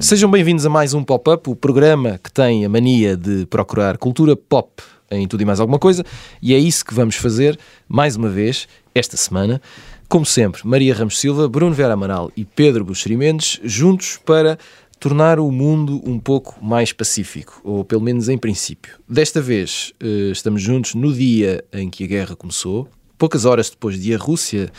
Sejam bem-vindos a mais um Pop-Up, o programa que tem a mania de procurar cultura pop em tudo e mais alguma coisa, e é isso que vamos fazer mais uma vez esta semana. Como sempre, Maria Ramos Silva, Bruno Vera Amaral e Pedro Buxeri Mendes juntos para tornar o mundo um pouco mais pacífico, ou pelo menos em princípio. Desta vez eh, estamos juntos no dia em que a guerra começou, poucas horas depois de a Rússia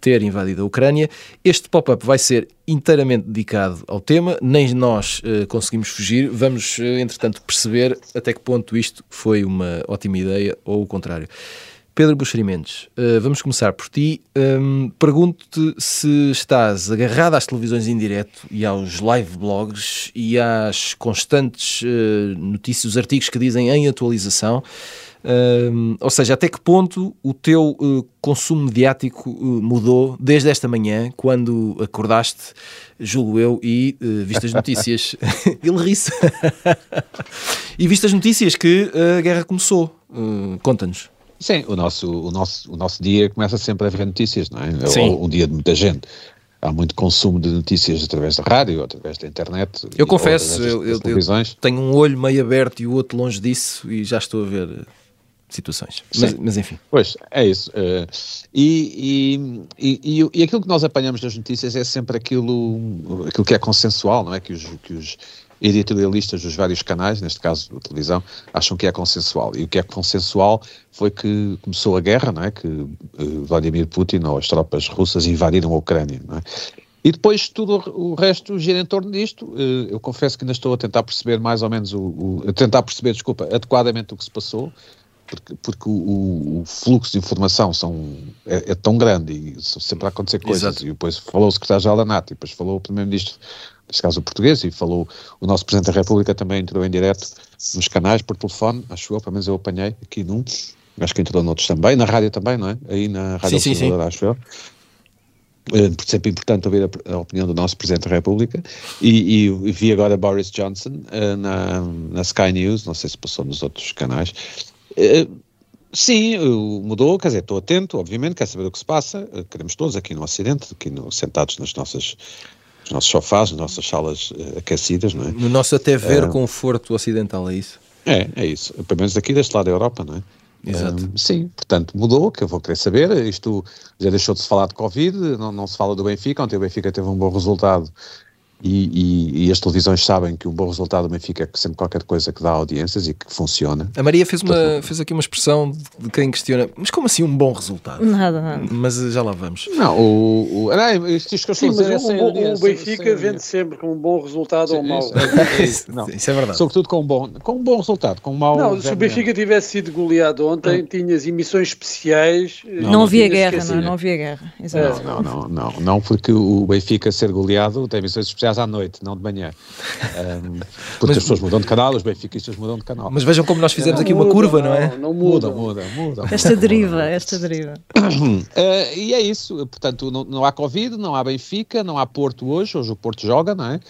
ter invadido a Ucrânia. Este pop-up vai ser inteiramente dedicado ao tema, nem nós uh, conseguimos fugir. Vamos, uh, entretanto, perceber até que ponto isto foi uma ótima ideia ou o contrário. Pedro Buxerimentos, uh, vamos começar por ti. Um, Pergunto-te se estás agarrado às televisões em direto e aos live blogs e às constantes notícias, os artigos que dizem em atualização Uh, ou seja, até que ponto o teu uh, consumo mediático uh, mudou desde esta manhã, quando acordaste, julgo eu, e uh, viste as notícias. Ele ri-se. e viste as notícias que a guerra começou. Uh, conta-nos. Sim, o nosso, o, nosso, o nosso dia começa sempre a ver notícias, não é? Sim. O dia de muita gente há muito consumo de notícias através da rádio, através da internet. Eu confesso, eu, eu, eu, tenho um olho meio aberto e o outro longe disso e já estou a ver situações. Mas, mas, enfim. Pois, é isso. Uh, e, e, e, e, aquilo que nós apanhamos das notícias é sempre aquilo, aquilo que é consensual, não é? Que os, que os editorialistas dos vários canais, neste caso a televisão, acham que é consensual. E o que é consensual foi que começou a guerra, não é? Que uh, Vladimir Putin ou as tropas russas invadiram a Ucrânia, não é? E depois tudo o resto gira em torno disto. Eh, eu confesso que ainda estou a tentar perceber mais ou menos o, o a tentar perceber, desculpa, adequadamente o que se passou porque, porque o, o, fluxo de informação são, é, é, tão grande e sempre a acontecer coisas. Exato. E depois falou o secretário-geral da NATO, e depois falou o primeiro-ministro, neste caso o português, e falou o nosso Presidente da República também entrou em direto nos canais por telefone, acho eu, pelo menos eu apanhei aqui num, acho que entrou noutros também, na rádio também, não é? Aí na Rádio sim, sim, sim. acho eu. É sempre importante ouvir a, a, opinião do nosso Presidente da República e, e, vi agora Boris Johnson uh, na, na Sky News, não sei se passou nos outros canais, eh, sim, mudou, quer dizer, estou atento, obviamente, quero saber o que se passa, eh, queremos todos aqui no Ocidente, aqui no, sentados nas nossas, nos nossos sofás, nas nossas salas uh, aquecidas, não é? No nosso até ver uh, conforto ocidental, é isso? É, é isso, pelo menos aqui deste lado da Europa, não é? Exato. sim, portanto, mudou, que eu vou querer saber, isto já deixou de se falar de Covid, não, não se fala do Benfica, ontem o Benfica teve um bom resultado e, e, e, as televisões sabem que o bom resultado do Benfica é sempre qualquer coisa que dá audiências e que funciona. A Maria fez, uma, fez aqui uma expressão de quem questiona, mas como assim um bom resultado? Nada, nada. Mas já lá vamos. Não, o, o, não, isto, isto que eu Sim, mas é o, o, o Benfica sem, vende sempre com um bom resultado Sim, ou um mau. Isso, é, isso, não, isso é verdade. Sobretudo com um bom, com um bom resultado, com um mau. Não, se o Benfica tivesse sido goleado ontem, tinhas emissões especiais. Não, não havia guerra, não, não havia guerra. Exato. Não, não, não, não, porque o Benfica ser goleado tem emissões especiais à noite, não de manhã. Um, porque mas, as pessoas mudam de canal, os benfiquistas mudam de canal. Mas vejam como nós fizemos não aqui muda, uma curva, não, é? Não, muda, muda, muda. Esta deriva, esta deriva. Uh, e é isso, portanto, não, não há Covid, não há Benfica, não há Porto hoje, hoje o Porto joga, não é?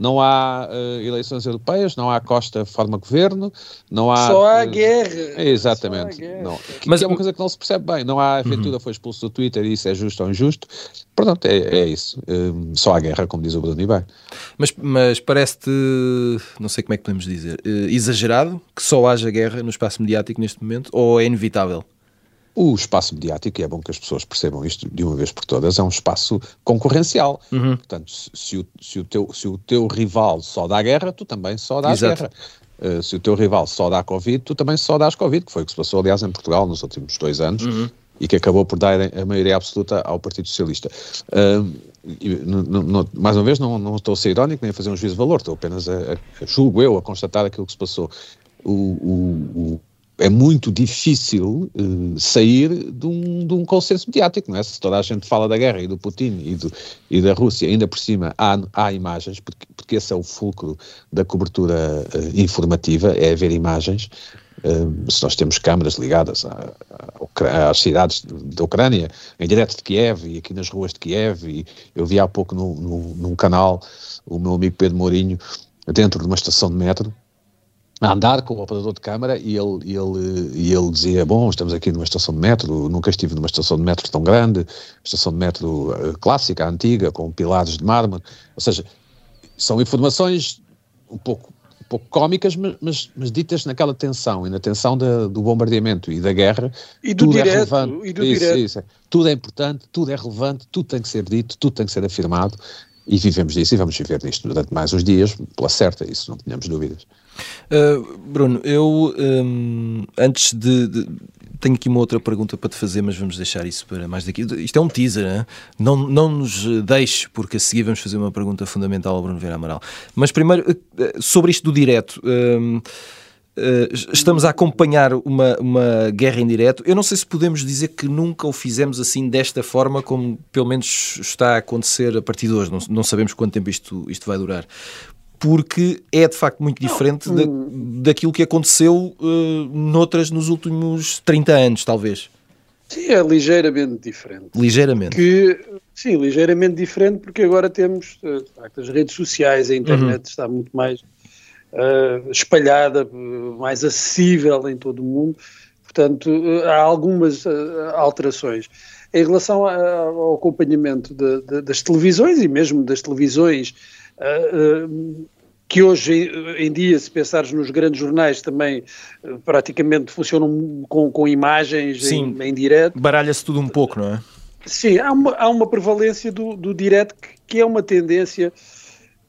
Não há uh, eleições europeias, não há Costa forma governo, não há. Só há uh, guerra. Exatamente. Há guerra. Não, que, Mas é uma coisa que não se percebe bem. Não há. A Ventura uhum. foi expulso do Twitter e isso é justo ou injusto. Portanto, é, é isso. Um, só há guerra, como diz o Bruno bem. Mas, mas parece-te, não sei como é que podemos dizer, exagerado que só haja guerra no espaço mediático neste momento ou é inevitável? O espaço mediático, e é bom que as pessoas percebam isto de uma vez por todas, é um espaço concorrencial. Uhum. Portanto, se o, se, o teu, se o teu rival só dá guerra, tu também só dás Exato. guerra. Uh, se o teu rival só dá Covid, tu também só dás Covid, que foi o que se passou, aliás, em Portugal nos últimos dois anos. Uhum. E que acabou por dar a maioria absoluta ao Partido Socialista. Uh, mais uma vez, não, não estou a ser irónico nem a fazer um juízo de valor, estou apenas a, a julgo eu, a constatar aquilo que se passou. O, o, é muito difícil uh, sair de um, de um consenso mediático, não é? Se toda a gente fala da guerra e do Putin e, do, e da Rússia, ainda por cima há, há imagens, porque, porque esse é o fulcro da cobertura uh, informativa, é haver imagens. uh, se nós temos câmaras ligadas às cidades da Ucrânia, em direto de Kiev e aqui nas ruas de Kiev, e eu vi há pouco no, no, num canal o meu amigo Pedro Mourinho dentro de uma estação de metro, a andar com o operador de câmara e ele, e ele, e ele dizia, bom, estamos aqui numa estação de metro, nunca estive numa estação de metro tão grande, estação de metro uh, clássica, antiga, com pilares de mármore, ou seja, são informações um pouco, um pouco cómicas, mas, mas, ditas naquela tensão, e na tensão da, do bombardeamento e da guerra, e do tudo direto, é relevante, e do isso, direto. Isso, é. tudo é importante, tudo é relevante, tudo tem que ser dito, tudo tem que ser afirmado, e vivemos disso e vamos viver disto durante mais uns dias, pela certa, isso não tínhamos dúvidas. Uh, Bruno, eu um, antes de, de, Tenho aqui uma outra pergunta para te fazer, mas vamos deixar isso para mais daqui. Isto é um teaser, hein? não, não nos deixe, porque a seguir vamos fazer uma pergunta fundamental ao Bruno Vieira Amaral. Mas primeiro, sobre isto do direto. Uh, estamos a acompanhar uma, uma guerra em direto. Eu não sei se podemos dizer que nunca o fizemos assim desta forma, como pelo menos está a acontecer a partir de hoje. Não, não sabemos quanto tempo isto, isto vai durar. Porque é de facto muito diferente da, daquilo que aconteceu uh, noutras nos últimos 30 anos, talvez. Sim, é ligeiramente diferente. Ligeiramente. Que, sim, ligeiramente diferente, porque agora temos de facto, as redes sociais, a internet uhum. está muito mais uh, espalhada, mais acessível em todo o mundo. Portanto, há algumas alterações. Em relação ao acompanhamento de, de, das televisões e mesmo das televisões, que hoje em dia, se pensares nos grandes jornais, também praticamente funcionam com, com imagens Sim, em, em direto. Baralha-se tudo um pouco, não é? Sim, há uma, há uma prevalência do, do direto que, que é uma tendência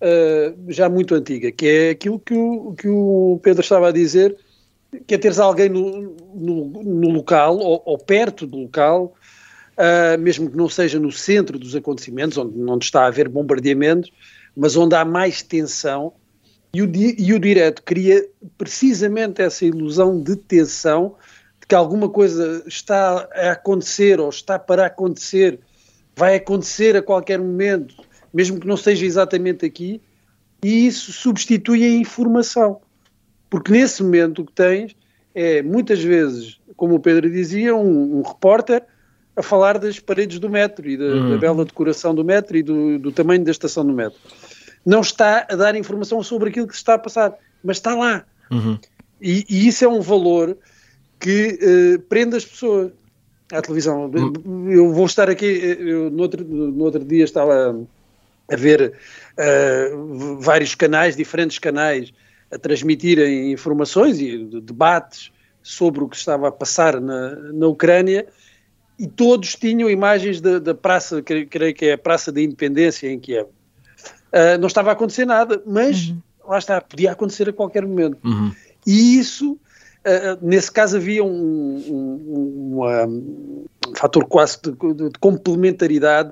uh, já muito antiga, que é aquilo que o, que o Pedro estava a dizer, que é teres alguém no, no, no local ou, ou, perto do local, uh, mesmo que não seja no centro dos acontecimentos, onde não está a haver bombardeamentos, mas onde há mais tensão, e o, e o direto cria precisamente essa ilusão de tensão, de que alguma coisa está a acontecer ou está para acontecer, vai acontecer a qualquer momento, mesmo que não seja exatamente aqui, e isso substitui a informação. Porque nesse momento o que tens é, muitas vezes, como o Pedro dizia, um, um repórter a falar das paredes do metro e da, uhum. da bela decoração do metro e do, do, tamanho da estação do metro. Não está a dar informação sobre aquilo que se está a passar, mas está lá. Uhum. E, e, isso é um valor que uh, prende as pessoas à televisão. Uhum. Eu vou estar aqui, eu, no, outro, no outro dia estava a ver uh, vários canais, diferentes canais, a transmitirem informações e debates sobre o que estava a passar na, na Ucrânia e todos tinham imagens da, praça, creio que é a Praça da Independência em Kiev. Uh, não estava a acontecer nada, mas uhum. lá está, podia acontecer a qualquer momento. Uhum. E isso, uh, nesse caso, havia um, um, uma, um fator quase de, de complementaridade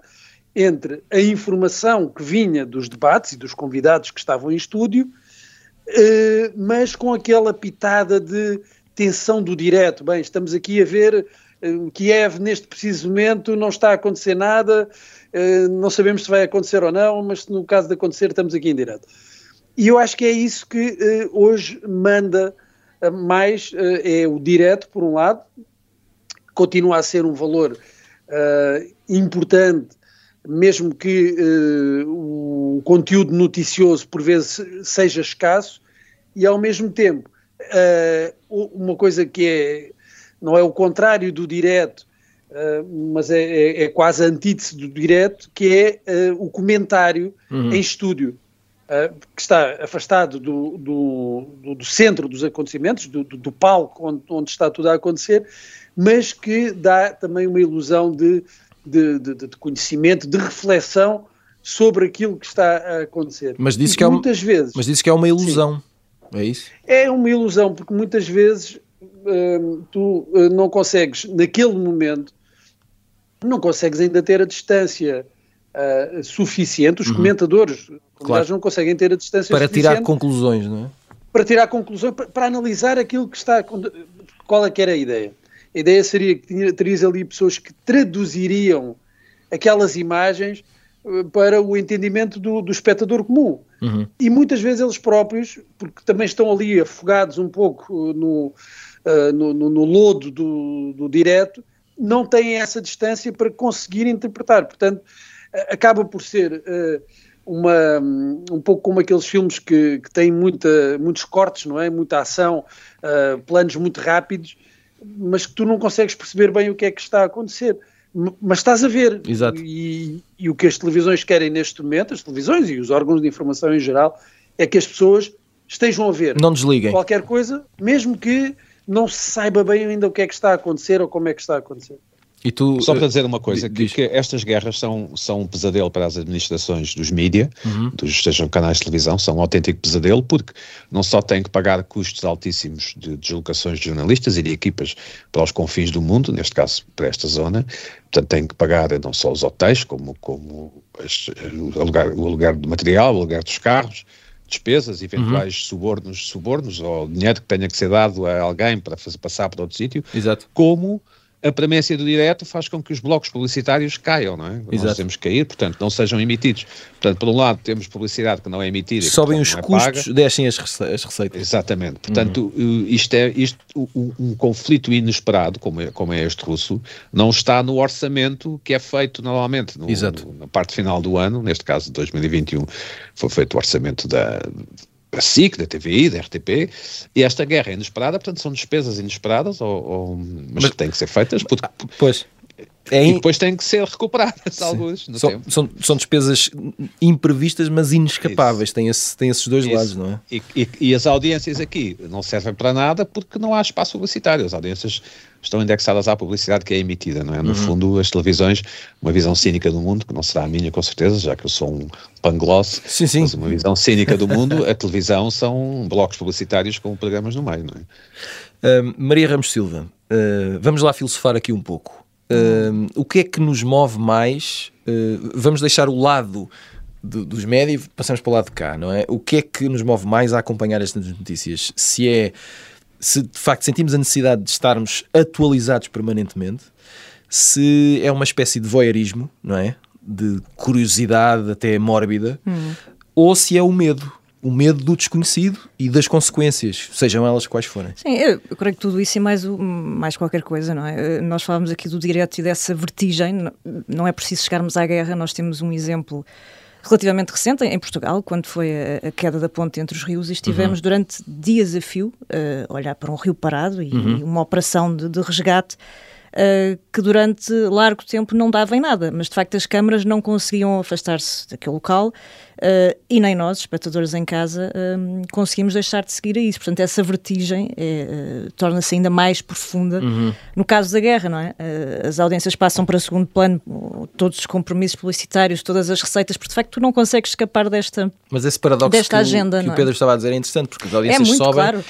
entre a informação que vinha dos debates e dos convidados que estavam em estúdio, eh, mas com aquela pitada de tensão do direto. Bem, estamos aqui a ver Kiev neste preciso momento, não está a acontecer nada, eh, não sabemos se vai acontecer ou não, mas no caso de acontecer estamos aqui em direto. E eu acho que é isso que hoje manda mais, é o direto, por um lado, continua a ser um valor importante mesmo que o conteúdo noticioso por vezes seja escasso, e ao mesmo tempo uh, uma coisa que é, não é o contrário do direto, uh, mas é, é, é, quase a antítese do direto, que é o comentário uhum. em estúdio. que está afastado do, do, do, centro dos acontecimentos, do, do palco onde, onde está tudo a acontecer, mas que dá também uma ilusão de de, de, de conhecimento, de reflexão sobre aquilo que está a acontecer. Mas disse que, é muitas vezes. Mas disse que é uma ilusão. Sim, é isso? É uma ilusão, porque muitas vezes hum, tu uh, não consegues, naquele momento, não consegues ainda ter a distância uh, suficiente. Os uhum. comentadores claro. não conseguem ter a distância para suficiente. Para tirar conclusões, não é? Para tirar conclusões, para, para analisar aquilo que está. Qual é que era a ideia? A ideia seria que terias ali pessoas que traduziriam aquelas imagens eh, para o entendimento do, do espectador comum. Uhum. E muitas vezes eles próprios, porque também estão ali afogados um pouco no, uh, no, no, no, lodo do, do direto, não têm essa distância para conseguir interpretar. Portanto, acaba por ser uma, um pouco como aqueles filmes que, que têm muita, muitos cortes, não é? Muita ação, planos muito rápidos, mas que tu não consegues perceber bem o que é que está a acontecer mas estás a ver. Exato. E, e, o que as televisões querem neste momento, as televisões e os órgãos de informação em geral, é que as pessoas estejam a ver. Não desliguem. Qualquer coisa, mesmo que não se saiba bem ainda o que é que está a acontecer ou como é que está a acontecer. E tu, Só para dizer uma coisa, que, que, estas guerras são, são um pesadelo para as administrações dos mídia, uhum. dos sejam canais de televisão, são um autêntico pesadelo, porque não só têm que pagar custos altíssimos de deslocações de jornalistas e de equipas para os confins do mundo, neste caso para esta zona, portanto têm que pagar não só os hotéis, como, como as, o, alugar, o alugar de material, o alugar dos carros, despesas, eventuais uhum. subornos, subornos ou dinheiro que tenha que ser dado a alguém para fazer passar para outro sítio, Exato. como a premência do direto faz com que os blocos publicitários caiam, não é? Exato. Nós temos que cair, portanto, não sejam emitidos. Portanto, por um lado, temos publicidade que não é emitida. Sobem os é custos, paga. descem as, receitas. Exatamente. Portanto, uhum. isto é isto, um, um, conflito inesperado, como é, como é este russo, não está no orçamento que é feito normalmente no, no, na parte final do ano, neste caso de 2021, foi feito o orçamento da, da SIC, da TVI, da RTP, e esta guerra é inesperada, portanto são despesas inesperadas, ou, ou mas, mas, que têm que ser feitas, porque, pois. É in... E depois têm que ser recuperadas alguns no são, tempo. São, são despesas imprevistas, mas inescapáveis. Tem, esse, tem esses dois Isso. lados, não é? E, e, e, as audiências aqui não servem para nada porque não há espaço publicitário. As audiências estão indexadas à publicidade que é emitida, não é? No uhum. fundo, as televisões, uma visão cínica do mundo, que não será a minha com certeza, já que eu sou um pangloss, sim, sim. mas uma visão cínica do mundo, a televisão são blocos publicitários com programas no meio, não é? Uh, Maria Ramos Silva, uh, vamos lá filosofar aqui um pouco. Uh, o que é que nos move mais? Uh, vamos deixar o lado do, dos médios, passamos para o lado de cá, não é? O que é que nos move mais a acompanhar estas notícias? Se é se de facto sentimos a necessidade de estarmos atualizados permanentemente, se é uma espécie de voyeurismo, não é? De curiosidade até mórbida, hum. ou se é o medo o medo do desconhecido e das consequências, sejam elas quais forem. Sim, eu, creio que tudo isso e mais, mais qualquer coisa, não é? Eh, nós falamos aqui do direto e dessa vertigem, não é preciso chegarmos à guerra, nós temos um exemplo relativamente recente em Portugal, quando foi a, a queda da ponte entre os rios, e estivemos uhum. durante dias a fio a olhar para um rio parado e, uhum. e uma operação de, de resgate uh, que durante largo tempo não dava em nada, mas de facto as câmaras não conseguiam afastar-se daquele local uh, e nem nós, espectadores em casa, uh, conseguimos deixar de seguir a isso. Portanto, essa vertigem é, torna-se ainda mais profunda uhum. no caso da guerra, não é? as audiências passam para segundo plano, todos os compromissos publicitários, todas as receitas, porque de facto tu não consegues escapar desta, Mas esse paradoxo desta que, agenda, o, que o Pedro é? estava a dizer é interessante, porque as é audiências é muito sobem. Claro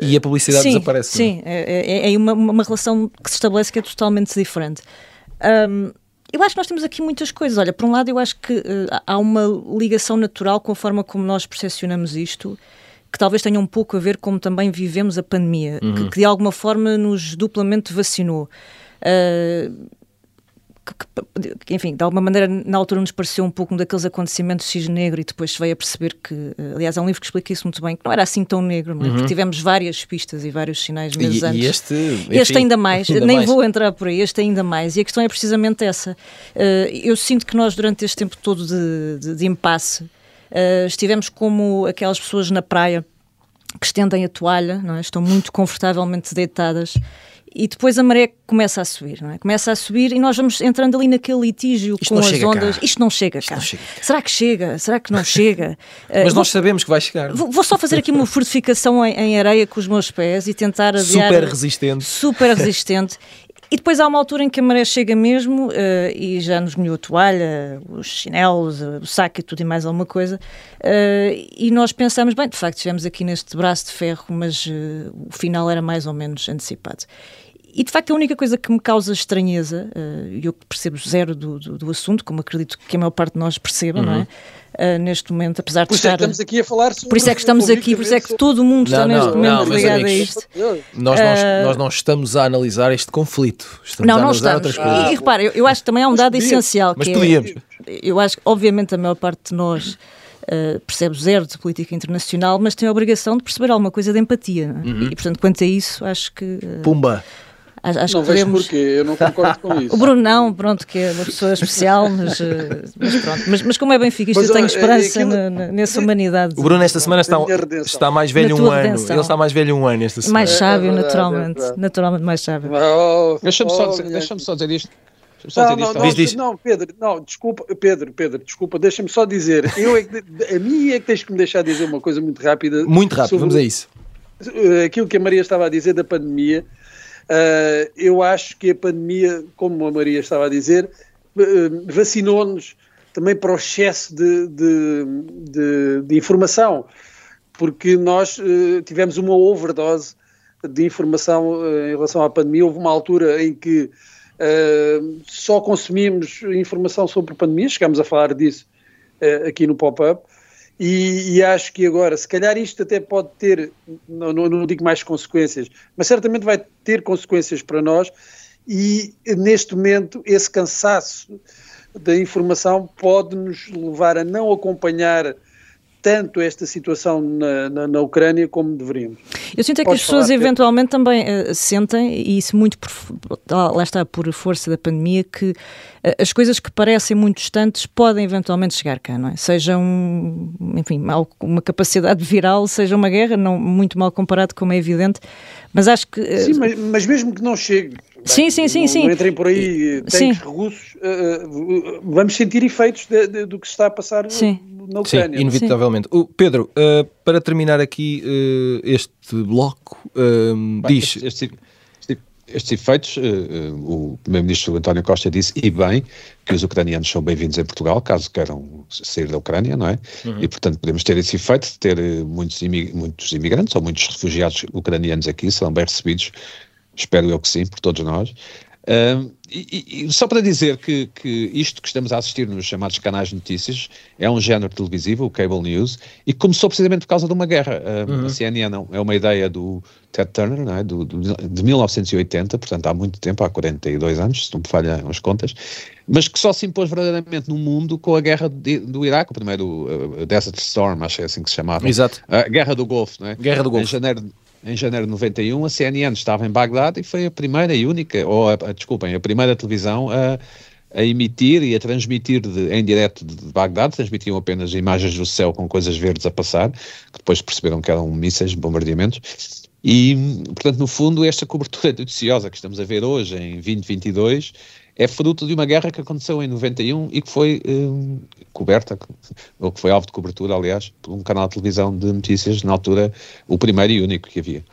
e a publicidade sim, desaparece. É? Sim, é, é, é uma, uma, relação que se estabelece que é totalmente diferente. Um, eu acho que nós temos aqui muitas coisas. Olha, por um lado, eu acho que uh, há uma ligação natural com a forma como nós percepcionamos isto, que talvez tenha um pouco a ver como também vivemos a pandemia, uhum. que, que, de alguma forma nos duplamente vacinou. Uh, que, enfim, de alguma maneira na altura nos pareceu um pouco um daqueles acontecimentos cisne negro e depois se veio a perceber que, eh, aliás, há um livro que explica isso muito bem, que não era assim tão negro, é? uhum. porque tivemos várias pistas e vários sinais meses e, antes. E este, enfim, este ainda mais, ainda nem mais. vou entrar por aí, este ainda mais. E a questão é precisamente essa. Uh, eu sinto que nós, durante este tempo todo de, de, de impasse, uh, estivemos como aquelas pessoas na praia que estendem a toalha, não é? estão muito confortavelmente deitadas e depois a maré começa a subir, não é? Começa a subir e nós vamos entrando ali naquele litígio Isto com as ondas. Cá. Isto não chega Isto cá. Não chega Será que chega? Será que não chega? Mas uh, nós sabemos que vai chegar. Vou, vou só fazer aqui uma fortificação em, em, areia com os meus pés e tentar adiar. Super resistente. Super resistente. E depois há uma altura em que a maré chega mesmo uh, e já nos molhou a toalha, os chinelos, uh, o saco e tudo e mais alguma coisa. Uh, e nós pensamos, bem, de facto, estivemos aqui neste braço de ferro, mas o final era mais ou menos antecipado. E de facto a única coisa que me causa estranheza, e uh, eu percebo zero do, do, do, assunto, como acredito que a maior parte de nós perceba, uhum. não é? Uh, neste momento, apesar de por estar. É estamos aqui a falar sobre Por isso é que estamos aqui, por isso é que todo mundo não, está neste não, momento não, ligado amigos, a isto. Nós, nós, uh, nós não estamos a analisar este conflito. Estamos não, a não estamos. E, e repare, eu, eu, acho que também há um dado essencial. Mas que podíamos. É, eu acho que, obviamente, a maior parte de nós uh, percebe zero de política internacional, mas tem a obrigação de perceber alguma coisa de empatia. É? Uhum. E, portanto, quanto a isso, acho que. Uh, Pumba! Acho não que vejo podemos... porquê, eu não concordo com isso. O Bruno não, pronto, que é uma pessoa especial, mas, mas pronto. Mas, mas como é Benfica, isto eu tenho esperança aquilo... nessa humanidade. O Bruno esta semana está, está mais velho um ano. Ele está mais velho um ano esta semana. Mais sábio, é, é naturalmente. É naturalmente mais sábio. Oh, Deixa-me só, oh, deixa só dizer isto. Não, não, não, não, Pedro, não, desculpa, Pedro, Pedro, desculpa, deixa-me só dizer, eu é que, a mim é que tens que me deixar dizer uma coisa muito rápida. Muito rápido, vamos a isso. Aquilo que a Maria estava a dizer da pandemia, uh, eu acho que a pandemia, como a Maria estava a dizer, uh, vacinou-nos também para o excesso de, de, de, de informação, porque nós uh, tivemos uma overdose de informação em relação à pandemia. Houve uma altura em que Uh, só consumimos informação sobre pandemia, chegámos a falar disso uh, aqui no pop-up, e, e, acho que agora, se calhar isto até pode ter, não, não, não, digo mais consequências, mas certamente vai ter consequências para nós, e neste momento esse cansaço da informação pode nos levar a não acompanhar tanto esta situação na, na, na, Ucrânia como deveríamos. Eu sinto é que as pessoas eventualmente também uh, sentem, e isso muito por, lá está por força da pandemia, que uh, as coisas que parecem muito distantes podem eventualmente chegar cá, não é? Seja um, enfim, uma capacidade viral, seja uma guerra, não muito mal comparado, como é evidente, mas acho que... Uh, sim, mas, mas mesmo que não chegue, sim, sim, sim, não, sim. Não entrem por aí tanques russos, uh, vamos sentir efeitos de, de, do que se está a passar sim. na Ucrânia. Sim, inevitavelmente. O Pedro, uh, para terminar aqui uh, este bloco, diz... Este, este, estes efeitos, o Primeiro-Ministro António Costa disse, e bem, que os ucranianos são bem-vindos em Portugal, caso queiram sair da Ucrânia, não é? Uhum. E, portanto, podemos ter esse efeito de ter muitos, imig muitos imigrantes ou muitos refugiados ucranianos aqui, serão bem recebidos espero eu que sim, por todos nós. E, e, só para dizer que, que, isto que estamos a assistir nos chamados canais de notícias é um género televisivo, o cable news, e começou precisamente por causa de uma guerra. Uh, uhum. A CNN não, é uma ideia do Ted Turner, é? do, do, de 1980, portanto há muito tempo, há 42 anos, se não me falham as contas, mas que só se impôs verdadeiramente no mundo com a guerra de, do Iraque, o primeiro uh, Desert Storm, acho que é assim que se chamava. Exato. A Guerra do Golfo, não é? Guerra do Golfo. Em janeiro em janeiro de 91, a CNN estava em Bagdade e foi a primeira e única, ou a, desculpem, a primeira televisão a, a emitir e a transmitir de, em direto de, de transmitiam apenas imagens do céu com coisas verdes a passar, que depois perceberam que eram mísseis, bombardeamentos, e, portanto, no fundo, esta cobertura noticiosa que estamos a ver hoje, em 2022, é fruto de uma guerra que aconteceu em 91 e que foi um, coberta, ou que foi alvo de cobertura, aliás, por um canal de televisão de notícias, na altura, o primeiro e único que havia.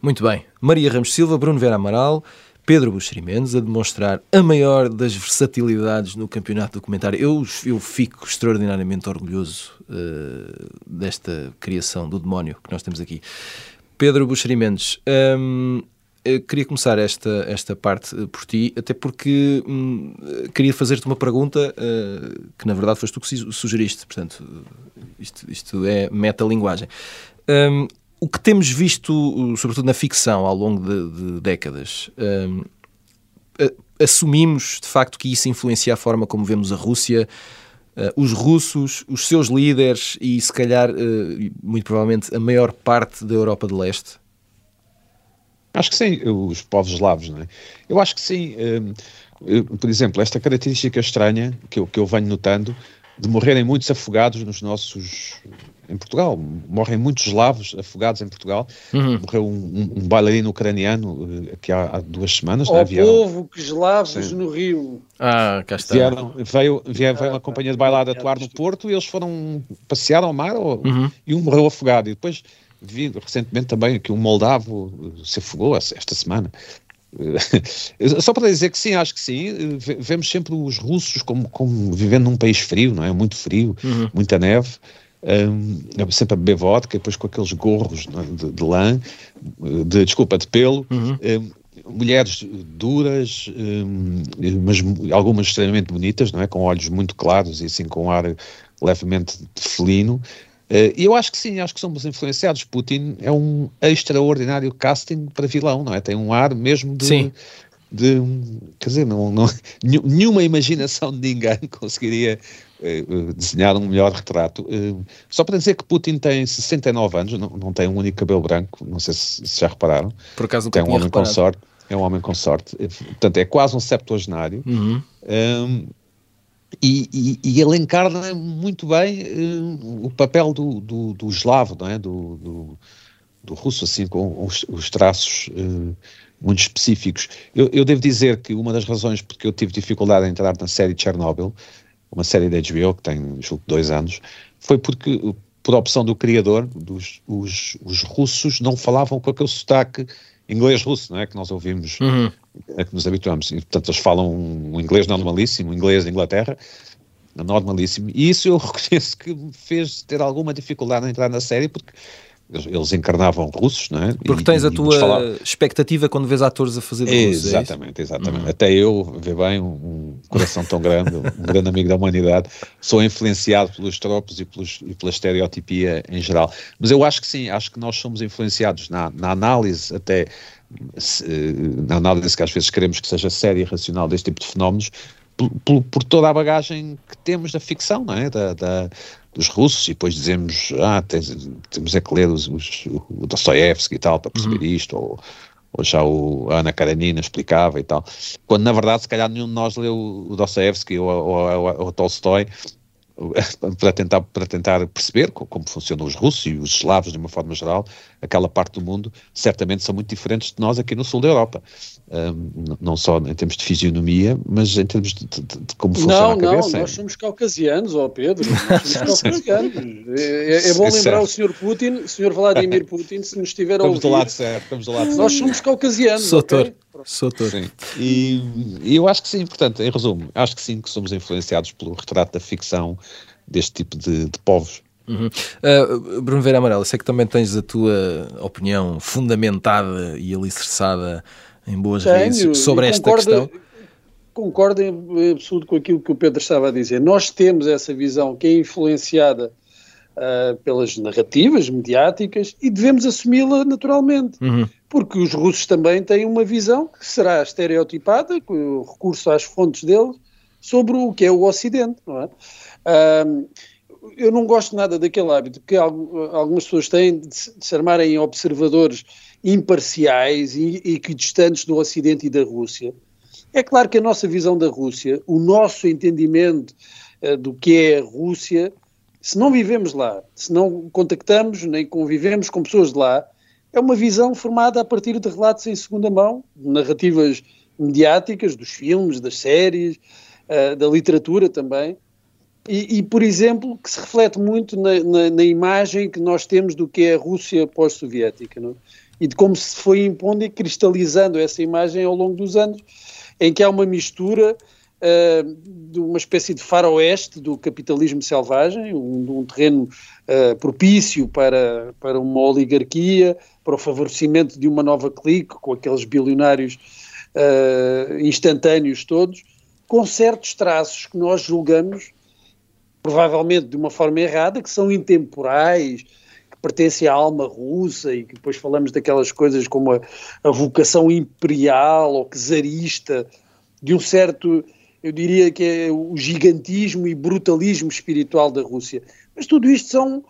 Muito bem. Maria Ramos Silva, Bruno Vera Amaral, Pedro Buxeri Mendes a demonstrar a maior das versatilidades no campeonato documentário. Eu, eu fico extraordinariamente orgulhoso uh, desta criação do demónio que nós temos aqui. Pedro Buxeri Mendes, um, queria começar esta, esta parte eh, por ti, até porque hum, queria fazer-te uma pergunta uh, que na verdade foste tu que sugeriste, portanto, isto, isto é metalinguagem. Um, o que temos visto, sobretudo na ficção, ao longo de, de décadas, um, assumimos de facto que isso influencia a forma como vemos a Rússia, uh, os russos, os seus líderes e, se calhar, uh, muito provavelmente, a maior parte da Europa de Leste? Acho que sim, os povos eslavos, não é? Eu acho que sim. Um, por exemplo, esta característica estranha que eu, que eu venho notando de morrerem muitos afogados nos nossos. Em Portugal, morrem muitos eslavos afogados em Portugal. Uhum. Morreu um, um, um, bailarino ucraniano eh, aqui há, há duas semanas. O né? Vieram, povo que eslavos no Rio. Ah, cá está. Vieram, veio, veio, veio uma companhia de bailado atuar no Porto e eles foram passear ao mar ou, uhum. e um morreu afogado. E depois vi recentemente também que um moldavo se afogou esta semana. Só para dizer que sim, acho que sim, vemos sempre os russos como, como vivendo num país frio, não é? Muito frio, uhum. muita neve, um, sempre a beber vodka, depois com aqueles gorros é? de, de, lã, de, desculpa, de pelo, uhum. um, mulheres duras, um, mas algumas extremamente bonitas, não é? Com olhos muito claros e assim com um ar levemente felino, Uh, eu acho que sim, acho que somos influenciados. Putin é um extraordinário casting para vilão, não é? Tem um ar mesmo de, de quer dizer, não, não, nenhuma imaginação de ninguém conseguiria uh, desenhar um melhor retrato. Uh, só para dizer que Putin tem 69 anos, não, não tem um único cabelo branco, não sei se, se já repararam. Por acaso tem um homem reparado. com sorte. É um homem com sorte, portanto é quase um septuagenário. Uhum. Um, e, e, e, ele encarna muito bem uh, o papel do, do, do eslavo, não é? do, do, do russo, assim, com os, os traços uh, muito específicos. Eu, eu, devo dizer que uma das razões porque eu tive dificuldade em entrar na série Chernobyl, uma série da HBO que tem, julgo, dois anos, foi porque, por opção do criador, dos, os, os russos não falavam com aquele sotaque inglês-russo, não é? Que nós ouvimos, uhum. a que nos habituamos. E, portanto, eles falam um inglês normalíssimo, um inglês da Inglaterra, normalíssimo. E isso eu reconheço que me fez ter alguma dificuldade em entrar na série, porque eles encarnavam russos, não é? Porque tens a tua expectativa quando vês atores a fazer de russos, é Exatamente, é exatamente. Uhum. Até eu, vê bem, um, um, coração tão grande, um grande amigo da humanidade, sou influenciado pelos tropos e, pelos, e pela estereotipia em geral. Mas eu acho que sim, acho que nós somos influenciados na, na análise até na análise que às vezes queremos que seja séria e racional deste tipo de fenómenos, por, por, toda a bagagem que temos da ficção, não é? Da, da, dos russos, e depois dizemos, ah, tens, temos é que ler os, os, o Dostoevsky e tal para perceber uhum. isto, ou, ou já o Ana Karenina explicava e tal, quando na verdade se calhar nenhum de nós leu o Dostoevsky ou, ou, ou, ou Tolstói para tentar, para tentar perceber como funcionam os russos e os eslavos de uma forma geral, aquela parte do mundo, certamente são muito diferentes de nós aqui no sul da Europa. Um, não só em termos de fisionomia, mas em termos de, de, de como funciona não, a cabeça. Não, nós somos caucasianos, ó oh Pedro, nós somos caucasianos. É, é bom é lembrar o Sr. Putin, o Sr. Vladimir Putin, se nos estiver a ouvir. Estamos do lado certo, estamos do lado certo. Nós somos caucasianos, Soutor. Okay? Sim. E, e, eu acho que sim, portanto, em resumo, acho que sim que somos influenciados pelo retrato da ficção deste tipo de, de povos. Uhum. Uh, Bruno Vera Amarelo, sei que também tens a tua opinião fundamentada e alicerçada em boas Tenho, raízes sobre esta questão. Concordo em absoluto com aquilo que o Pedro estava a dizer. Nós temos essa visão que é influenciada uh, pelas narrativas mediáticas e devemos assumi-la naturalmente. Uhum. Porque os russos também têm uma visão que será estereotipada, com o recurso às fontes deles, sobre o que é o Ocidente, não é? Uh, eu não gosto nada daquele hábito que algumas pessoas têm de se armarem observadores imparciais e, e que distantes do Ocidente e da Rússia. É claro que a nossa visão da Rússia, o nosso entendimento uh, do que é a Rússia, se não vivemos lá, se não contactamos nem convivemos com pessoas de lá, é uma visão formada a partir de relatos em segunda mão, narrativas mediáticas, dos filmes, das séries, uh, da literatura também. E, e, por exemplo, que se reflete muito na, na, na, imagem que nós temos do que é a Rússia pós-soviética, é? e de como se foi impondo e cristalizando essa imagem ao longo dos anos, em que há uma mistura de uma espécie de faroeste do capitalismo selvagem, um, um terreno uh, propício para, para uma oligarquia, para o favorecimento de uma nova clique, com aqueles bilionários uh, instantâneos todos, com certos traços que nós julgamos provavelmente de uma forma errada, que são intemporais, que pertencem à alma russa e que depois falamos daquelas coisas como a, a vocação imperial ou czarista, de um certo, eu diria que é o gigantismo e brutalismo espiritual da Rússia. Mas tudo isto são uh,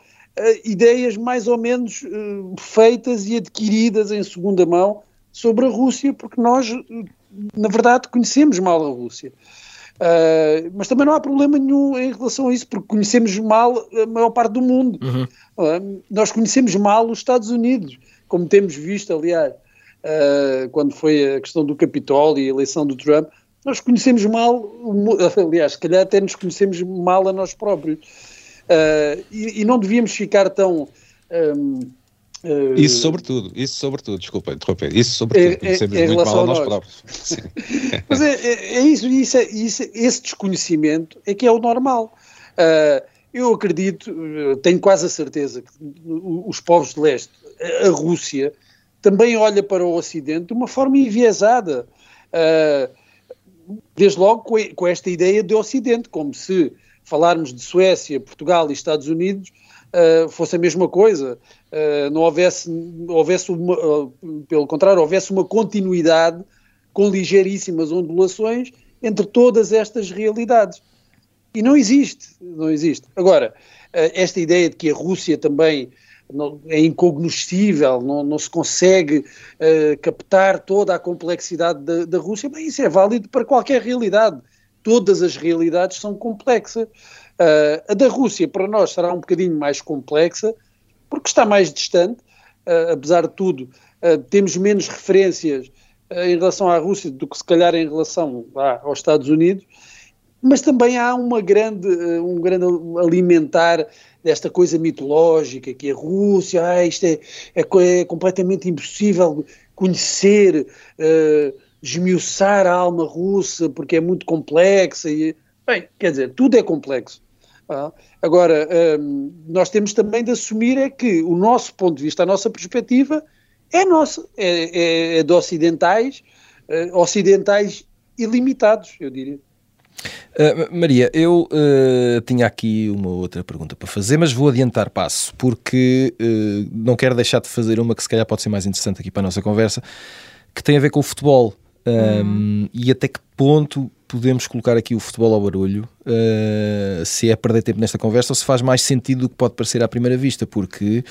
ideias mais ou menos uh, feitas e adquiridas em segunda mão sobre a Rússia, porque nós, na verdade, conhecemos mal a Rússia. Uh, mas também não há problema nenhum em relação a isso, porque conhecemos mal a maior parte do mundo. Uhum. Uh, nós conhecemos mal os Estados Unidos, como temos visto, aliás, quando foi a questão do Capitólio e a eleição do Trump. Nós conhecemos mal, aliás, se calhar até nos conhecemos mal a nós próprios. E, e, não devíamos ficar tão. Um, Uh, isso sobretudo, isso sobretudo, desculpa interromper, isso sobretudo, é, conhecemos é, muito mal a nós, nós próprios. Mas é, é, é, isso, isso, é, isso, esse desconhecimento é que é o normal. Uh, eu acredito, tenho quase a certeza que os povos de leste, a Rússia, também olha para o Ocidente de uma forma enviesada. Uh, desde logo com, esta ideia de Ocidente, como se falarmos de Suécia, Portugal e Estados Unidos uh, fosse a mesma coisa, uh, não houvesse, houvesse uma, uh, pelo contrário, houvesse uma continuidade com ligeiríssimas ondulações entre todas estas realidades. E não existe, não existe. Agora, esta ideia de que a Rússia também é incognoscível, não, não se consegue uh, captar toda a complexidade da, da Rússia, bem, isso é válido para qualquer realidade. Todas as realidades são complexas. Uh, a da Rússia, para nós, será um bocadinho mais complexa, porque está mais distante, uh, apesar de tudo, temos menos referências em relação à Rússia do que se calhar em relação ah, aos Estados Unidos, mas também há uma grande, um grande alimentar desta coisa mitológica que a Rússia, ah, isto é, é, é completamente impossível conhecer, uh, esmiuçar a alma russa porque é muito complexa. E, bem, quer dizer, tudo é complexo. Ah, agora, um, nós temos também de assumir é que o nosso ponto de vista, a nossa perspectiva é nossa, é, é, é de ocidentais, uh, ocidentais ilimitados, eu diria. Uh, Maria, eu uh, tinha aqui uma outra pergunta para fazer, mas vou adiantar passo, porque uh, não quero deixar de fazer uma que se calhar pode ser mais interessante aqui para a nossa conversa, que tem a ver com o futebol. Um, e até que ponto podemos colocar aqui o futebol ao barulho, se é perder tempo nesta conversa ou se faz mais sentido do que pode parecer à primeira vista, porque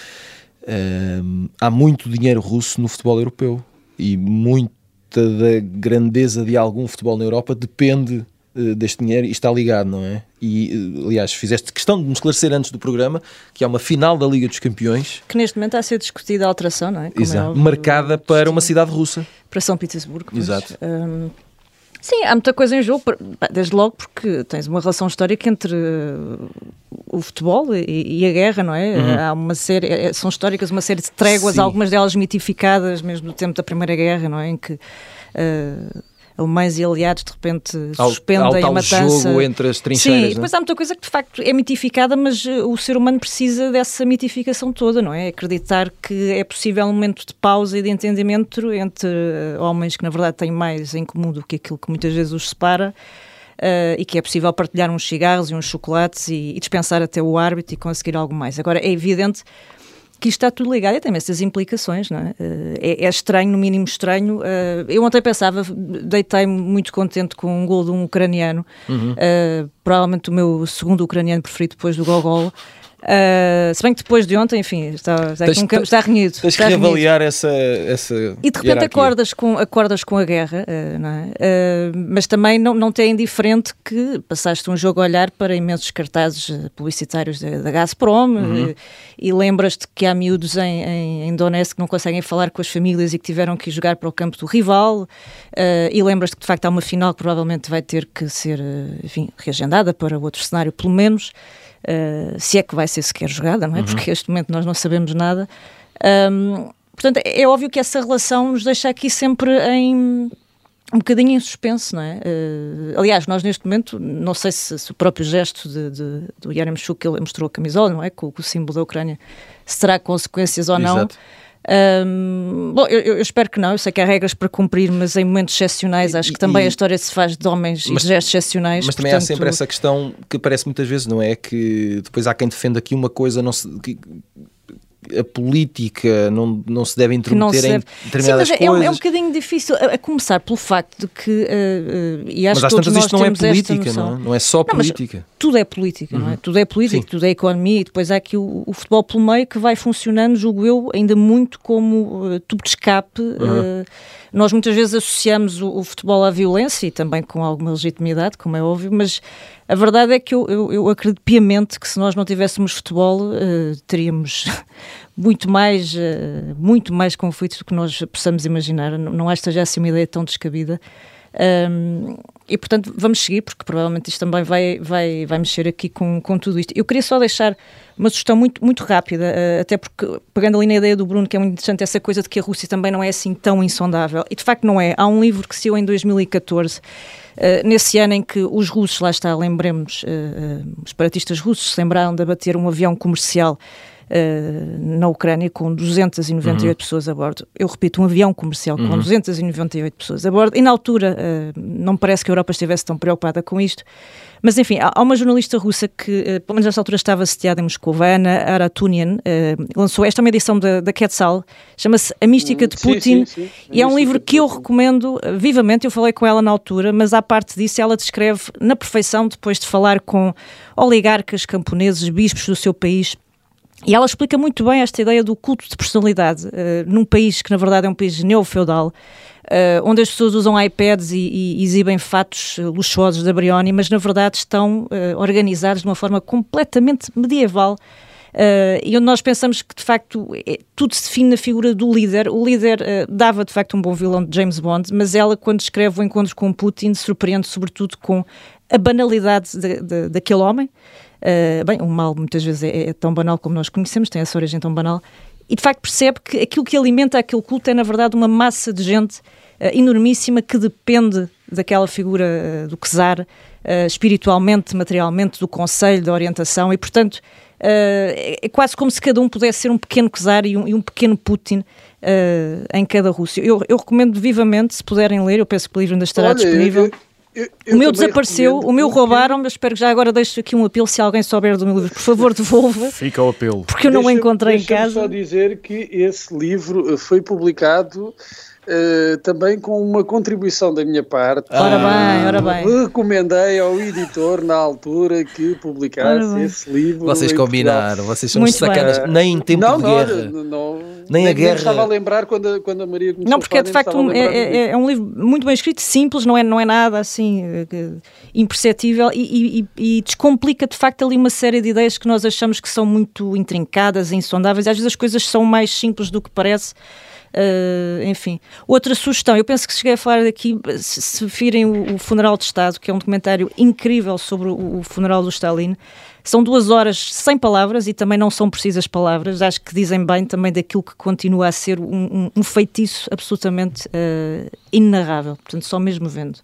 há muito dinheiro russo no futebol europeu e muita da grandeza de algum futebol na Europa depende deste dinheiro e está ligado, não é? E, eh, aliás, fizeste questão de me esclarecer antes do programa que há uma final da Liga dos Campeões. Que neste momento está a ser discutida a alteração, não é? Como é Exato. É óbvio, marcada para uma cidade russa. Para São Petersburgo. Exato. Hum, sim, há muita coisa em jogo, desde logo porque tens uma relação histórica entre o futebol e, e a guerra, não é? Uhum. Há uma série, é, são históricas uma série de tréguas, Sim. algumas delas mitificadas mesmo no tempo da Primeira Guerra, não é? Em que... Uh, alemães e aliados de repente suspendem há, a matança. jogo entre as trincheiras. Sim, depois há muita coisa que de facto é mitificada, mas eh, o ser humano precisa dessa mitificação toda, não é? Acreditar que é possível um momento de pausa e de entendimento entre eh, homens que na verdade têm mais em comum do que aquilo que muitas vezes os separa. Uh, e que é possível partilhar uns cigarros e uns chocolates e, e dispensar até o árbitro e conseguir algo mais. Agora, é evidente que isto está tudo ligado e tem essas implicações, não é? Eh, é, é estranho, no mínimo estranho. Eh, eu ontem pensava, deitei-me muito contente com um gol de um ucraniano, uhum. uh, provavelmente o meu segundo ucraniano preferido depois do Gogol. Uh, se bem que depois de ontem, enfim, está, está, tens, um, está renhido. Tens está que reavaliar essa, essa. E de repente acordas com, acordas com a guerra, uh, não é? Uh, mas também não, não te é indiferente que passaste um jogo a olhar para imensos cartazes publicitários da, da Gazprom uhum. e lembras-te que há miúdos em, em, em, Donetsk que não conseguem falar com as famílias e que tiveram que jogar para o campo do rival e lembras-te que de facto há uma final que provavelmente vai ter que ser, enfim, reagendada para outro cenário, pelo menos. Uh, se é que vai ser sequer jogada, não é? Uhum. Porque neste momento nós não sabemos nada. Um, portanto, é, é óbvio que essa relação nos deixa aqui sempre em um bocadinho em suspenso, não é? Uh, aliás, nós neste momento, não sei se, se o próprio gesto de, de, do Yaremchuk, ele mostrou a camisola, não é? Com, com, o símbolo da Ucrânia, se terá consequências ou não. Exato. Um, bom, eu, eu, espero que não, eu sei que há regras para cumprir, mas em momentos excepcionais acho que também e, a história se faz de homens mas, e de gestos excepcionais. Mas portanto... também há sempre essa questão que aparece muitas vezes, não é? Que depois há quem defenda aqui uma coisa, não se, que, a política não, não se deve intrometer se deve... em determinadas Sim, mas é, coisas. É um, é um bocadinho difícil, a, a, começar pelo facto de que, uh, uh, e acho mas todos nós isto não é política, não é? não é só não, política. Tudo é política, uhum. não é? Uhum. Tudo é política, Sim. tudo é economia e depois há aqui o, o, futebol pelo meio que vai funcionando, julgo eu, ainda muito como uh, tubo de escape. Uhum. Nós muitas vezes associamos o, o futebol à violência e também com alguma legitimidade, como é óbvio, mas a verdade é que eu, eu, eu, acredito piamente que se nós não tivéssemos futebol, uh, teríamos muito mais, uh, muito mais conflitos do que nós possamos imaginar. Não, não acho que seja assim uma ideia tão descabida. Um, e portanto vamos seguir, porque provavelmente isto também vai, vai, vai mexer aqui com, com tudo isto. Eu queria só deixar uma sugestão muito, muito rápida, uh, até porque, pegando ali na ideia do Bruno, que é muito interessante essa coisa de que a Rússia também não é assim tão insondável, e de facto não é. Há um livro que saiu em 2014 Uh, nesse ano em que os russos, lá está, lembremos, uh, uh, os separatistas russos se lembraram de abater um avião comercial na Ucrânia com 298 uhum. pessoas a bordo. Eu repito, um avião comercial uhum. com 298 pessoas a bordo, e na altura não me parece que a Europa estivesse tão preocupada com isto. Mas enfim, há uma jornalista russa que, uh, pelo menos nesta altura, estava sediada em Moscou, a Ana Aratunian, lançou esta é uma edição da, da Quetzal, chama-se A Mística de Putin, sim, sim, sim. e é um livro que eu recomendo vivamente. Eu falei com ela na altura, mas à parte disso, ela descreve na perfeição, depois de falar com oligarcas, camponeses, bispos do seu país. E ela explica muito bem esta ideia do culto de personalidade, uh, num país que, na verdade, é um país neofeudal, uh, onde as pessoas usam iPads e, e exibem fatos luxuosos da Brioni, mas na verdade estão uh, organizados de uma forma completamente medieval. Uh, e onde nós pensamos que de facto é, tudo se define na figura do líder. O líder uh, dava de facto um bom vilão de James Bond, mas ela, quando escreve o encontro com Putin, surpreende sobretudo com a banalidade de, de, daquele homem. Uh, bem, o mal muitas vezes é, é, tão banal como nós conhecemos, tem essa origem tão banal, e de facto percebe que aquilo que alimenta aquele culto é na verdade uma massa de gente uh, enormíssima que depende daquela figura uh, do czar, uh, espiritualmente, materialmente, do conselho, da orientação e portanto é, é quase como se cada um pudesse ser um pequeno czar e um, e um pequeno Putin em cada Rússia. Eu, eu, recomendo vivamente, se puderem ler, eu penso que o livro ainda estará Olha, disponível. Eu, eu, eu o meu desapareceu, o meu roubaram, mas espero que já agora deixe aqui um apelo se alguém souber do meu livro, por favor, devolva. Fica o apelo. Porque eu não o encontrei em casa. só dizer que esse livro eh, foi publicado Uh, também com uma contribuição da minha parte. Ora bem, ora bem. Recomendei ao editor na altura que publicasse esse livro. Vocês combinaram, vocês são Muito sacanas, bem. nem em tempo não, de não, guerra. Não, não, nem, nem a guerra. Nem estava a lembrar quando, quando a Maria começou Não, porque é de facto um, é, é, é, um livro muito bem escrito, simples, não é, não é nada assim eh, imperceptível e, e, e, descomplica de facto ali uma série de ideias que nós achamos que são muito intrincadas e insondáveis. Às vezes as coisas são mais simples do que parece. Uh, enfim. Outra sugestão, eu penso que cheguei a falar daqui, se, se virem o, o, Funeral de Estado, que é um documentário incrível sobre o, o funeral do Stalin, são duas horas sem palavras e também não são precisas palavras, acho que dizem bem também daquilo que continua a ser um, um, um feitiço absolutamente uh, inenarrável, portanto, só mesmo vendo.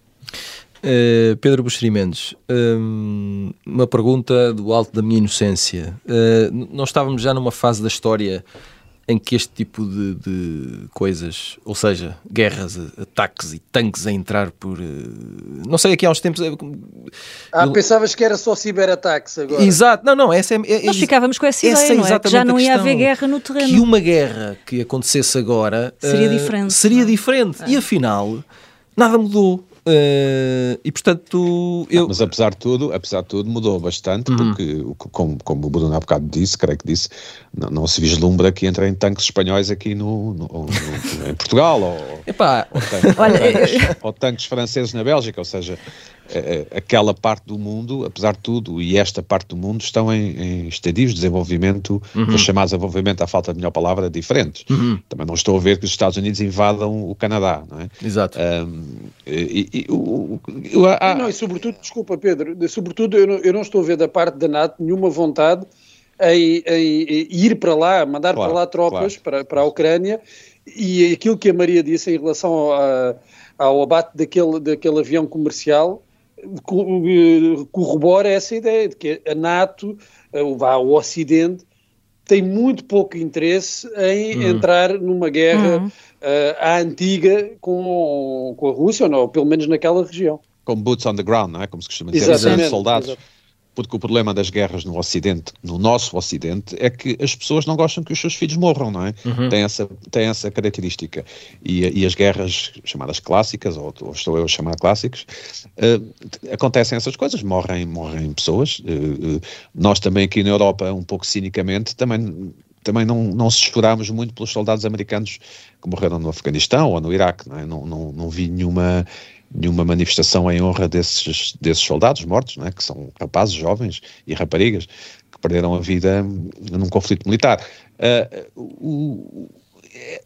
Uh, Pedro Buxeri Mendes, um, uma pergunta do alto da minha inocência. Uh, nós estávamos já numa fase da história em que este tipo de, de, coisas, ou seja, guerras, ataques e tanques a entrar por. Eh, não sei, aqui há uns tempos. Eh, ah, eu... pensavas que era só ciberataques agora. Exato, não, não, essa é. é Nós ficávamos com essa, essa ideia, é não é? Que já não ia haver guerra no terreno. Que uma guerra que acontecesse agora seria uh, diferente. Seria diferente. É. E afinal, nada mudou. Uh, e portanto eu... Não, mas apesar de tudo apesar de tudo mudou bastante uhum. porque como, como o Bruno há bocado disse creio que disse não, não se vislumbra que entrem tanques espanhóis aqui no, no, no em Portugal ou, Epá. Ou, tanques, Olha, ou tanques franceses na Bélgica ou seja aquela parte do mundo, apesar de tudo, e esta parte do mundo estão em, em estadios de desenvolvimento, uhum. os chamados desenvolvimento, à falta de melhor palavra, diferentes. Uhum. Também não estou a ver que os Estados Unidos invadam o Canadá, não é? Exato. Um, e, e, o, o, a... Não, e sobretudo, desculpa Pedro, sobretudo eu não, eu não estou a ver da parte da NATO nenhuma vontade em, em, em ir para lá, mandar claro, para lá tropas claro. para, para a Ucrânia, e aquilo que a Maria disse em relação ao, ao abate daquele, daquele avião comercial, corrobora essa ideia de que a NATO, o Ocidente, tem muito pouco interesse em uhum. entrar numa guerra uhum. uh, à antiga com, com a Rússia, ou, não, ou pelo menos naquela região. Com boots on the ground, não é? Como se costuma dizer, Exatamente. soldados. Exatamente porque o problema das guerras no Ocidente, no nosso Ocidente, é que as pessoas não gostam que os seus filhos morram, não é? Uhum. Tem, essa, tem essa característica. E, e as guerras chamadas clássicas, ou, ou, estou eu a chamar clássicos, uh, acontecem essas coisas, morrem, morrem pessoas. Uh, uh, nós também aqui na Europa, um pouco cinicamente, também também não, não se chorámos muito pelos soldados americanos que morreram no Afeganistão ou no Iraque, não, é? não, não, não vi nenhuma nenhuma manifestação em honra desses, desses soldados mortos, não é? que são rapazes jovens e raparigas que perderam a vida num conflito militar. Uh, o,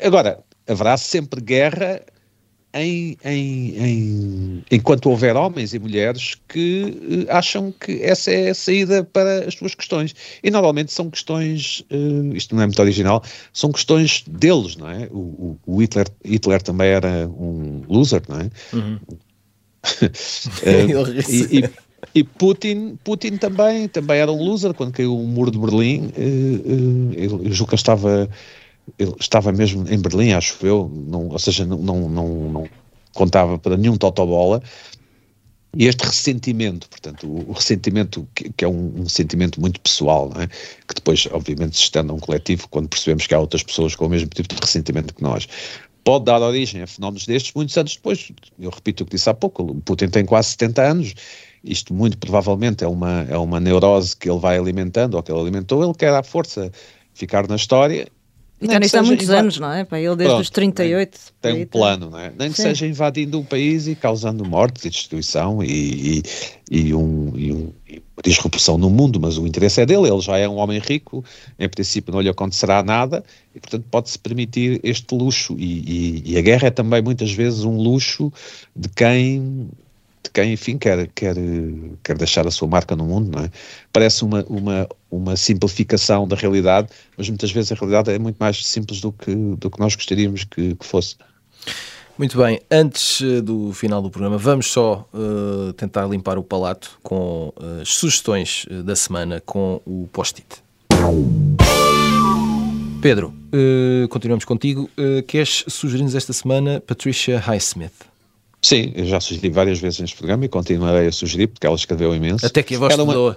agora, haverá sempre guerra em, em, em, enquanto houver homens e mulheres que uh, acham que essa é a saída para as suas questões. E normalmente são questões, uh, isto não é muito original, são questões deles, não é? O, o Hitler, Hitler também era um loser, não é? Uhum. uh, e, e, e, Putin, Putin também, também era um loser quando caiu o muro de Berlim. ele julgo que ele estava, ele estava mesmo em Berlim, acho eu, não, ou seja, não, não, não, não contava para nenhum totobola, e este ressentimento, portanto, o, ressentimento que, que é um, um, sentimento muito pessoal, é? que depois, obviamente, se estende a um coletivo quando percebemos que há outras pessoas com o mesmo tipo de ressentimento que nós, pode dar origem a fenómenos destes muitos anos depois. Eu repito o que disse há pouco, o Putin tem quase 70 anos, isto muito provavelmente é uma, é uma neurose que ele vai alimentando, ou que ele alimentou, ele quer à força ficar na história e está nisto há muitos anos, não é? Para ele desde Pronto, os 38. Tem, tem um plano, não é? Nem que Sim. seja invadindo um país e causando mortes e destruição e, e, e, um, e, um, e uma disrupção no mundo, mas o interesse é dele, ele já é um homem rico, em princípio não lhe acontecerá nada e, portanto, pode-se permitir este luxo. E, e a guerra é também muitas vezes um luxo de quem quem, enfim, quer, quer, quer deixar a sua marca no mundo, não é? Parece uma, uma, uma simplificação da realidade, mas muitas vezes a realidade é muito mais simples do que, do que nós gostaríamos que, que fosse. Muito bem, antes eh, do final do programa, vamos só uh, tentar limpar o palato com uh, as sugestões da semana com o post-it. Pedro, uh, continuamos contigo. queres sugerir-nos esta semana Patricia Highsmith? Sim, eu já sugeri várias vezes neste programa e continuarei a sugerir, porque ela escreveu imenso. Até que a voz era uma.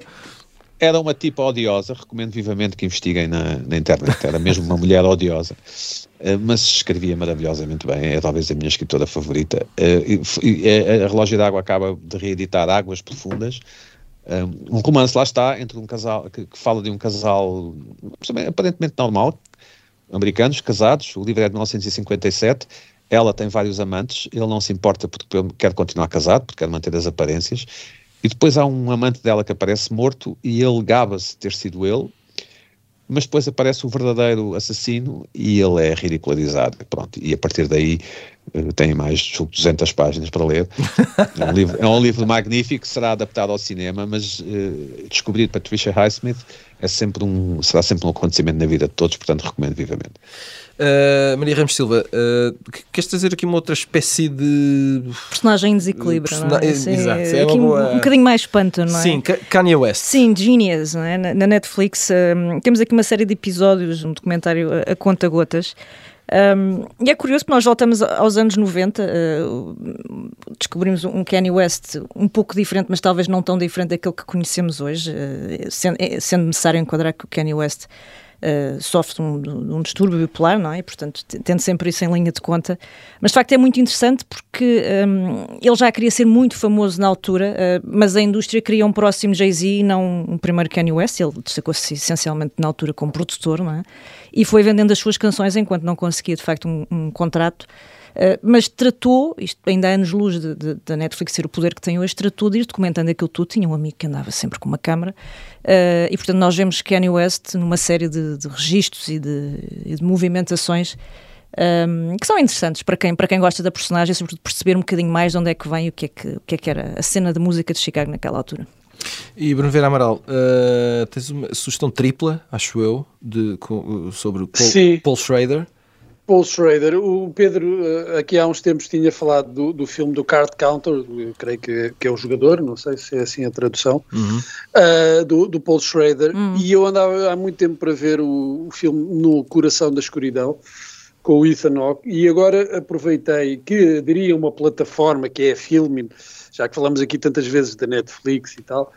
Era uma tipa odiosa, recomendo vivamente que investiguem na, na internet, era mesmo uma mulher odiosa, uh, mas escrevia maravilhosamente bem, é talvez a minha escritora favorita. Uh, e, e, a Relógio d'Água acaba de reeditar Águas Profundas, eh, um romance lá está, entre um casal, que, que fala de um casal aparentemente normal, americanos, casados, o livro é de 1957, ela tem vários amantes, ele não se importa porque quer continuar casado, porque quer manter as aparências. E depois há um amante dela que aparece morto e ele gaba-se ter sido ele, mas depois aparece o verdadeiro assassino e ele é ridicularizado. Pronto, e a partir daí tem mais de 200 páginas para ler. É um livro, é um livro magnífico, será adaptado ao cinema, mas uh, descobrir Patricia Highsmith é sempre um, será sempre um acontecimento na vida de todos, portanto recomendo vivamente. Uh, Maria Ramos Silva, uh, queres trazer aqui uma outra espécie de personagem em desequilíbrio, Persona... não é? Exato, é, é boa... um, um bocadinho mais espanto, não é? Sim, Kanye West. Sim, Genius, não é? na, na Netflix um, temos aqui uma série de episódios, um documentário a, a conta gotas. Um, e é curioso que nós voltamos aos anos 90, uh, descobrimos um Kanye West um pouco diferente, mas talvez não tão diferente daquele que conhecemos hoje, uh, sendo, sendo necessário enquadrar que o Kanye West uh, sofre de um, um, distúrbio bipolar, não é? Portanto, tendo sempre isso em linha de conta. Mas de facto é muito interessante porque um, ele já queria ser muito famoso na altura, mas a indústria queria um próximo Jay-Z e não um primeiro Kanye West. Ele destacou-se essencialmente na altura como produtor, não é? E foi vendendo as suas canções enquanto não conseguia de facto um, um contrato. Uh, mas tratou, isto ainda há anos-luz da Netflix ser o poder que tem hoje, tratou de ir documentando aquilo tudo. Tinha um amigo que andava sempre com uma câmara uh, e, portanto, nós vemos Kanye West numa série de, de registros e de, e de movimentações um, ehm, que são interessantes para quem, para quem gosta da personagem, sobretudo perceber um bocadinho mais de onde é que vem e o que é que, o que, é que era a cena de música de Chicago naquela altura. E Bruno Vera Amaral, uh, tens uma sugestão tripla, acho eu, de, sobre Paul, Paul Schrader. Paul Schrader, o Pedro eh, aqui há uns tempos tinha falado do, do filme do Card Counter, creio que, que, é o jogador, não sei se é assim a tradução, uhum. uh, do, do, Paul Schrader, uhum. e eu andava há muito tempo para ver o, o, filme No Coração da Escuridão, com o Ethan Hawke, e agora aproveitei que diria uma plataforma que é a Filmin, já que falamos aqui tantas vezes da Netflix e tal,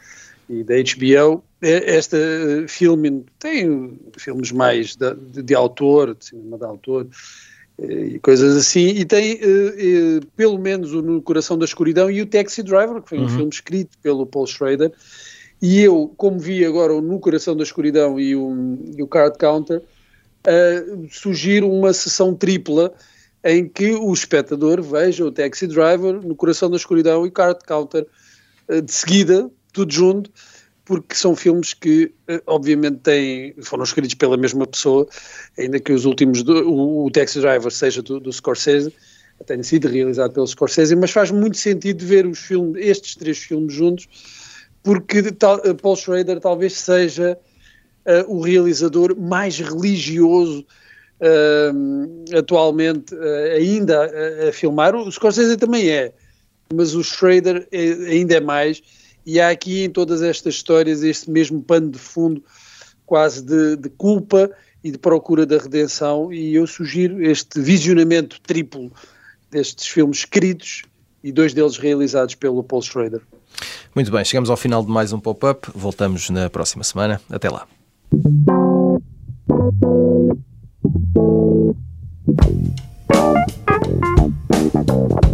e da HBO, é, esta uh, filme tem filmes mais de, de, de, autor, de cinema de autor eh, e coisas assim, e tem uh, pelo menos o No Coração da Escuridão e o Taxi Driver, que foi um uhum. filme escrito pelo Paul Schrader, e eu, como vi agora o No Coração da Escuridão e o, e o Card Counter, sugiro uma sessão tripla em que o espectador veja o Taxi Driver, No Coração da Escuridão e Card Counter de seguida, tudo junto, porque são filmes que, eh, obviamente, têm, foram escritos pela mesma pessoa, ainda que os últimos, do, o, o Taxi Driver seja do, do Scorsese, tenha sido realizado pelo Scorsese, mas faz muito sentido ver os filmes, estes três filmes juntos, porque tal, eh, Paul Schrader talvez seja uh, o realizador mais religioso uh, atualmente uh, ainda a, a, filmar. O Scorsese também é, mas o Schrader é, ainda é mais e há aqui em todas estas histórias este mesmo pano de fundo quase de, de culpa e de procura da redenção, e eu sugiro este visionamento triplo destes filmes queridos e dois deles realizados pelo Paul Schrader. Muito bem, chegamos ao final de mais um pop-up. Voltamos na próxima semana. Até lá. Thank you.